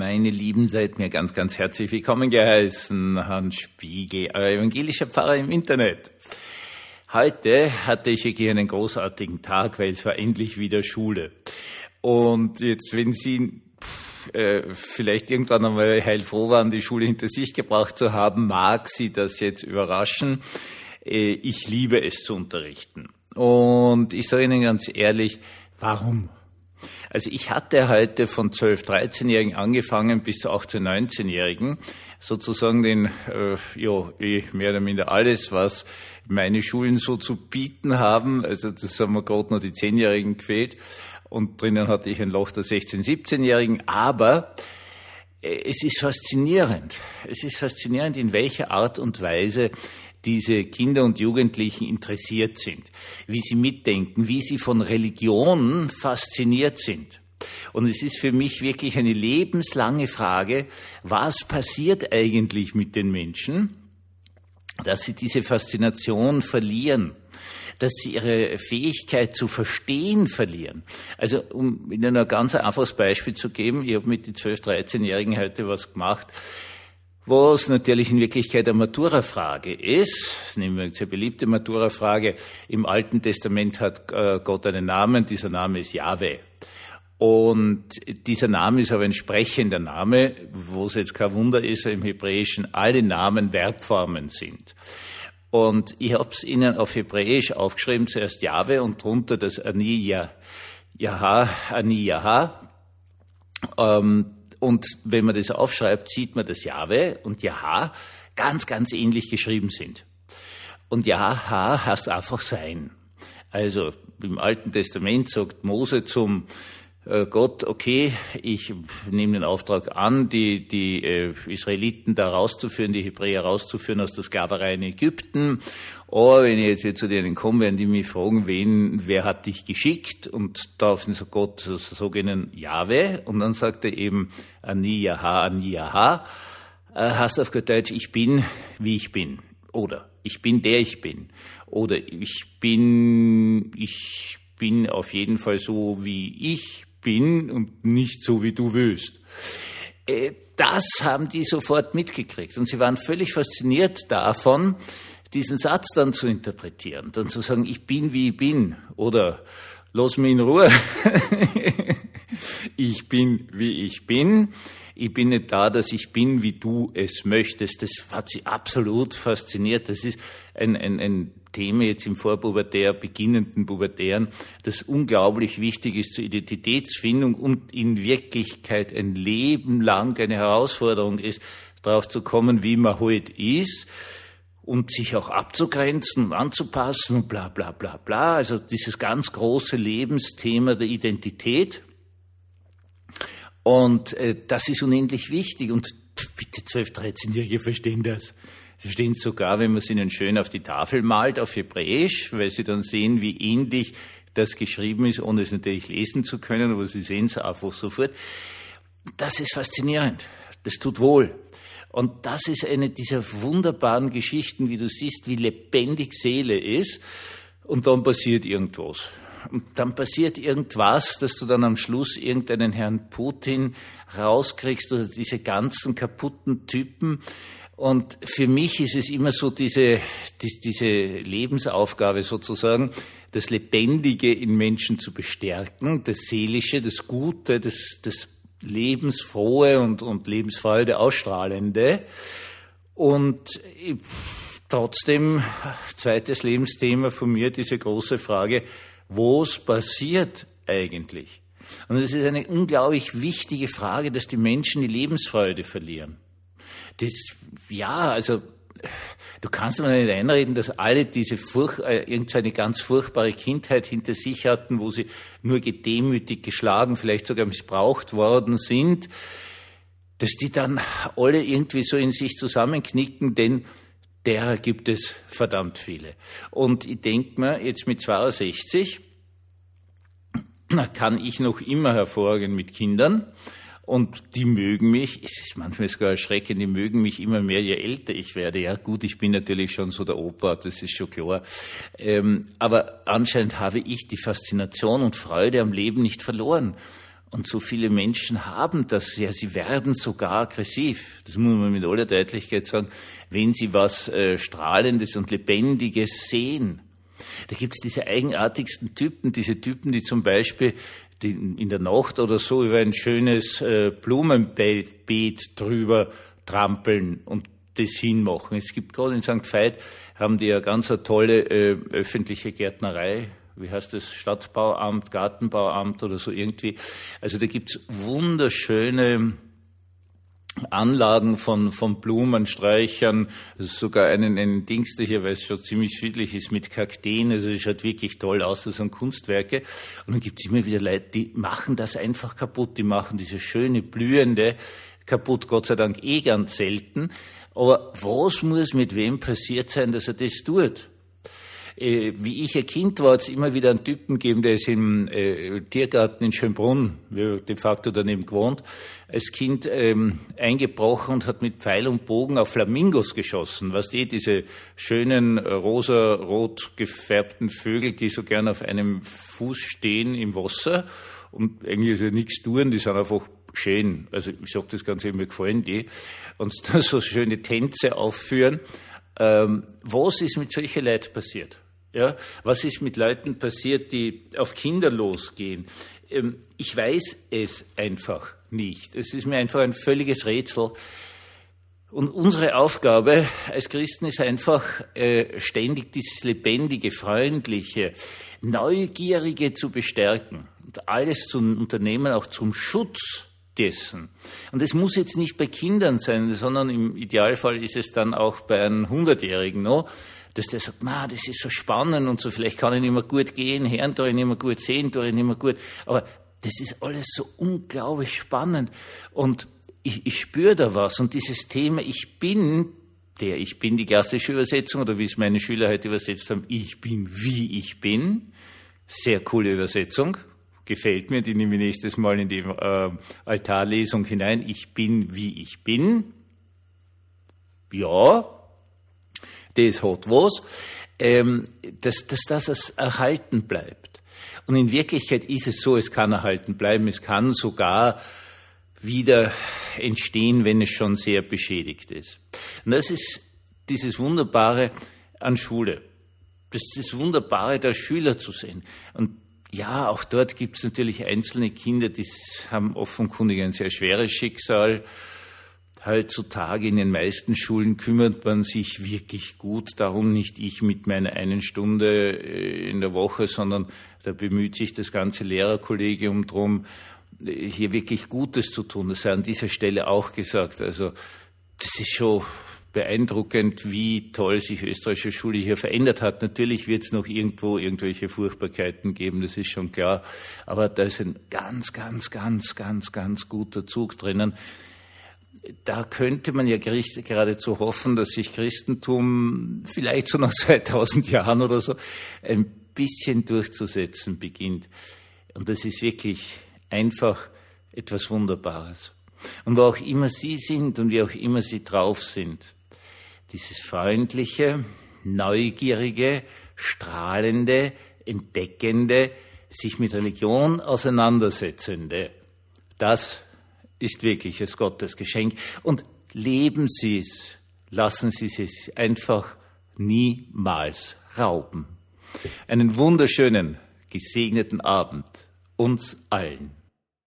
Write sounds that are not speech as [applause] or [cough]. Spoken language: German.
Meine Lieben, seid mir ganz, ganz herzlich willkommen geheißen, Hans Spiegel, euer evangelischer Pfarrer im Internet. Heute hatte ich hier einen großartigen Tag, weil es war endlich wieder Schule. Und jetzt, wenn Sie äh, vielleicht irgendwann einmal heilfroh waren, die Schule hinter sich gebracht zu haben, mag Sie das jetzt überraschen. Äh, ich liebe es zu unterrichten. Und ich sage Ihnen ganz ehrlich, warum? Also ich hatte heute von 12, 13-Jährigen angefangen bis zu 18, 19-Jährigen sozusagen den, äh, ja, eh mehr oder minder alles, was meine Schulen so zu bieten haben. Also das haben wir gerade noch die 10-Jährigen gefehlt. Und drinnen hatte ich ein Loch der 16, 17-Jährigen. Aber es ist faszinierend. Es ist faszinierend, in welcher Art und Weise diese Kinder und Jugendlichen interessiert sind, wie sie mitdenken, wie sie von Religion fasziniert sind. Und es ist für mich wirklich eine lebenslange Frage, was passiert eigentlich mit den Menschen, dass sie diese Faszination verlieren, dass sie ihre Fähigkeit zu verstehen verlieren. Also um Ihnen ein ganz einfaches Beispiel zu geben, ich habe mit den 12-, 13-Jährigen heute was gemacht, was natürlich in Wirklichkeit eine Matura-Frage ist. Nehmen wir eine sehr beliebte Matura-Frage. Im Alten Testament hat äh, Gott einen Namen, dieser Name ist Yahweh. Und dieser Name ist aber ein sprechender Name, wo es jetzt kein Wunder ist, im Hebräischen alle Namen Verbformen sind. Und ich habe es Ihnen auf Hebräisch aufgeschrieben, zuerst Jahwe und drunter das Ani Yaha, Ani Yaha. Ähm, und wenn man das aufschreibt, sieht man, dass Jahwe und Jaha ganz, ganz ähnlich geschrieben sind. Und Jaha heißt einfach sein. Also im Alten Testament sagt Mose zum Gott, okay, ich nehme den Auftrag an, die, die äh, Israeliten da rauszuführen, die Hebräer rauszuführen aus der Sklaverei in Ägypten. Oh, wenn ich jetzt hier zu denen komme, werden die mich fragen, wen, wer hat dich geschickt? Und darauf sagt Gott, so, so gehen Jahwe. Und dann sagt er eben, Ani Yaha, Ani Yaha. Äh, heißt auf Deutsch, ich bin, wie ich bin. Oder ich bin der ich bin. Oder ich bin, ich bin auf jeden Fall so, wie ich bin und nicht so, wie du willst. Äh, das haben die sofort mitgekriegt. Und sie waren völlig fasziniert davon, diesen Satz dann zu interpretieren, dann zu sagen, ich bin, wie ich bin. Oder lass mich in Ruhe, [laughs] ich bin, wie ich bin, ich bin nicht da, dass ich bin, wie du es möchtest. Das hat sie absolut fasziniert. Das ist ein, ein, ein Thema jetzt im Vorpubertär, beginnenden Pubertären, das unglaublich wichtig ist zur Identitätsfindung und in Wirklichkeit ein Leben lang eine Herausforderung ist, darauf zu kommen, wie man heute ist und sich auch abzugrenzen und anzupassen und bla bla bla bla. Also dieses ganz große Lebensthema der Identität. Und äh, das ist unendlich wichtig. Und bitte 12, 13-Jährige verstehen das. Sie stehen sogar, wenn man es ihnen schön auf die Tafel malt, auf Hebräisch, weil sie dann sehen, wie ähnlich das geschrieben ist, ohne es natürlich lesen zu können, aber sie sehen es einfach sofort. Das ist faszinierend. Das tut wohl. Und das ist eine dieser wunderbaren Geschichten, wie du siehst, wie lebendig Seele ist. Und dann passiert irgendwas. Und dann passiert irgendwas, dass du dann am Schluss irgendeinen Herrn Putin rauskriegst oder diese ganzen kaputten Typen, und für mich ist es immer so diese, die, diese Lebensaufgabe sozusagen, das Lebendige in Menschen zu bestärken, das Seelische, das Gute, das, das Lebensfrohe und, und Lebensfreude ausstrahlende. Und trotzdem, zweites Lebensthema von mir, diese große Frage, was passiert eigentlich? Und es ist eine unglaublich wichtige Frage, dass die Menschen die Lebensfreude verlieren. Das, ja, also du kannst mir nicht einreden, dass alle diese furch äh, irgendeine ganz furchtbare Kindheit hinter sich hatten, wo sie nur gedemütigt, geschlagen, vielleicht sogar missbraucht worden sind, dass die dann alle irgendwie so in sich zusammenknicken, denn derer gibt es verdammt viele. Und ich denke mir, jetzt mit 62 kann ich noch immer hervorgehen mit Kindern und die mögen mich, es ist manchmal sogar erschreckend, die mögen mich immer mehr, je älter ich werde. Ja gut, ich bin natürlich schon so der Opa, das ist schon klar. Ähm, aber anscheinend habe ich die Faszination und Freude am Leben nicht verloren. Und so viele Menschen haben das, ja, sie werden sogar aggressiv. Das muss man mit aller Deutlichkeit sagen, wenn sie was äh, Strahlendes und Lebendiges sehen. Da gibt es diese eigenartigsten Typen, diese Typen, die zum Beispiel in der Nacht oder so über ein schönes äh, Blumenbeet drüber trampeln und das hinmachen. Es gibt gerade in St. Veit, haben die ja ganz eine tolle äh, öffentliche Gärtnerei wie heißt das, Stadtbauamt, Gartenbauamt oder so irgendwie. Also da gibt's wunderschöne Anlagen von, von Blumensträuchern, sogar einen, einen Dings hier, weil es schon ziemlich südlich ist, mit Kakteen, also es schaut wirklich toll aus, das sind Kunstwerke. Und dann gibt's immer wieder Leute, die machen das einfach kaputt, die machen diese schöne, blühende kaputt, Gott sei Dank eh ganz selten. Aber was muss mit wem passiert sein, dass er das tut? Äh, wie ich ein Kind war, hat es immer wieder einen Typen gegeben, der ist im äh, Tiergarten in Schönbrunn, wir de facto daneben gewohnt, als Kind ähm, eingebrochen und hat mit Pfeil und Bogen auf Flamingos geschossen. Was die, diese schönen rosa-rot gefärbten Vögel, die so gern auf einem Fuß stehen im Wasser und eigentlich nichts tun, die sind einfach schön. Also ich sage das Ganze, mir gefallen die. Und [laughs] dann so schöne Tänze aufführen. Ähm, was ist mit solchen Leuten passiert? Ja, was ist mit Leuten passiert, die auf Kinder losgehen? Ähm, ich weiß es einfach nicht. Es ist mir einfach ein völliges Rätsel. Und unsere Aufgabe als Christen ist einfach äh, ständig dieses lebendige, freundliche, neugierige zu bestärken und alles zu unternehmen, auch zum Schutz dessen. Und es muss jetzt nicht bei Kindern sein, sondern im Idealfall ist es dann auch bei einem Hundertjährigen. No? Dass der sagt, ma, das ist so spannend und so, vielleicht kann ich nicht mehr gut gehen, hören tue ich nicht mehr gut, sehen tue ich nicht mehr gut, aber das ist alles so unglaublich spannend. Und ich, ich spüre da was. Und dieses Thema, ich bin der Ich bin, die klassische Übersetzung oder wie es meine Schüler heute übersetzt haben, ich bin wie ich bin, sehr coole Übersetzung, gefällt mir, die nehme ich nächstes Mal in die äh, Altarlesung hinein, ich bin wie ich bin, ja, das hat was, ähm, dass, dass das erhalten bleibt. Und in Wirklichkeit ist es so, es kann erhalten bleiben, es kann sogar wieder entstehen, wenn es schon sehr beschädigt ist. Und das ist dieses Wunderbare an Schule. Das ist das Wunderbare, der Schüler zu sehen. Und ja, auch dort gibt es natürlich einzelne Kinder, die haben offenkundig ein sehr schweres Schicksal Heutzutage in den meisten Schulen kümmert man sich wirklich gut darum, nicht ich mit meiner einen Stunde äh, in der Woche, sondern da bemüht sich das ganze Lehrerkollegium drum, hier wirklich Gutes zu tun. Das sei an dieser Stelle auch gesagt. Also das ist schon beeindruckend, wie toll sich österreichische Schule hier verändert hat. Natürlich wird es noch irgendwo irgendwelche Furchtbarkeiten geben, das ist schon klar. Aber da ist ein ganz, ganz, ganz, ganz, ganz guter Zug drinnen da könnte man ja geradezu hoffen, dass sich Christentum vielleicht so nach [laughs] 2000 Jahren oder so ein bisschen durchzusetzen beginnt. Und das ist wirklich einfach etwas Wunderbares. Und wo auch immer Sie sind und wie auch immer Sie drauf sind, dieses freundliche, neugierige, strahlende, entdeckende, sich mit Religion auseinandersetzende, das ist wirkliches Gottes Geschenk. Und leben Sie es, lassen Sie es einfach niemals rauben. Einen wunderschönen, gesegneten Abend uns allen.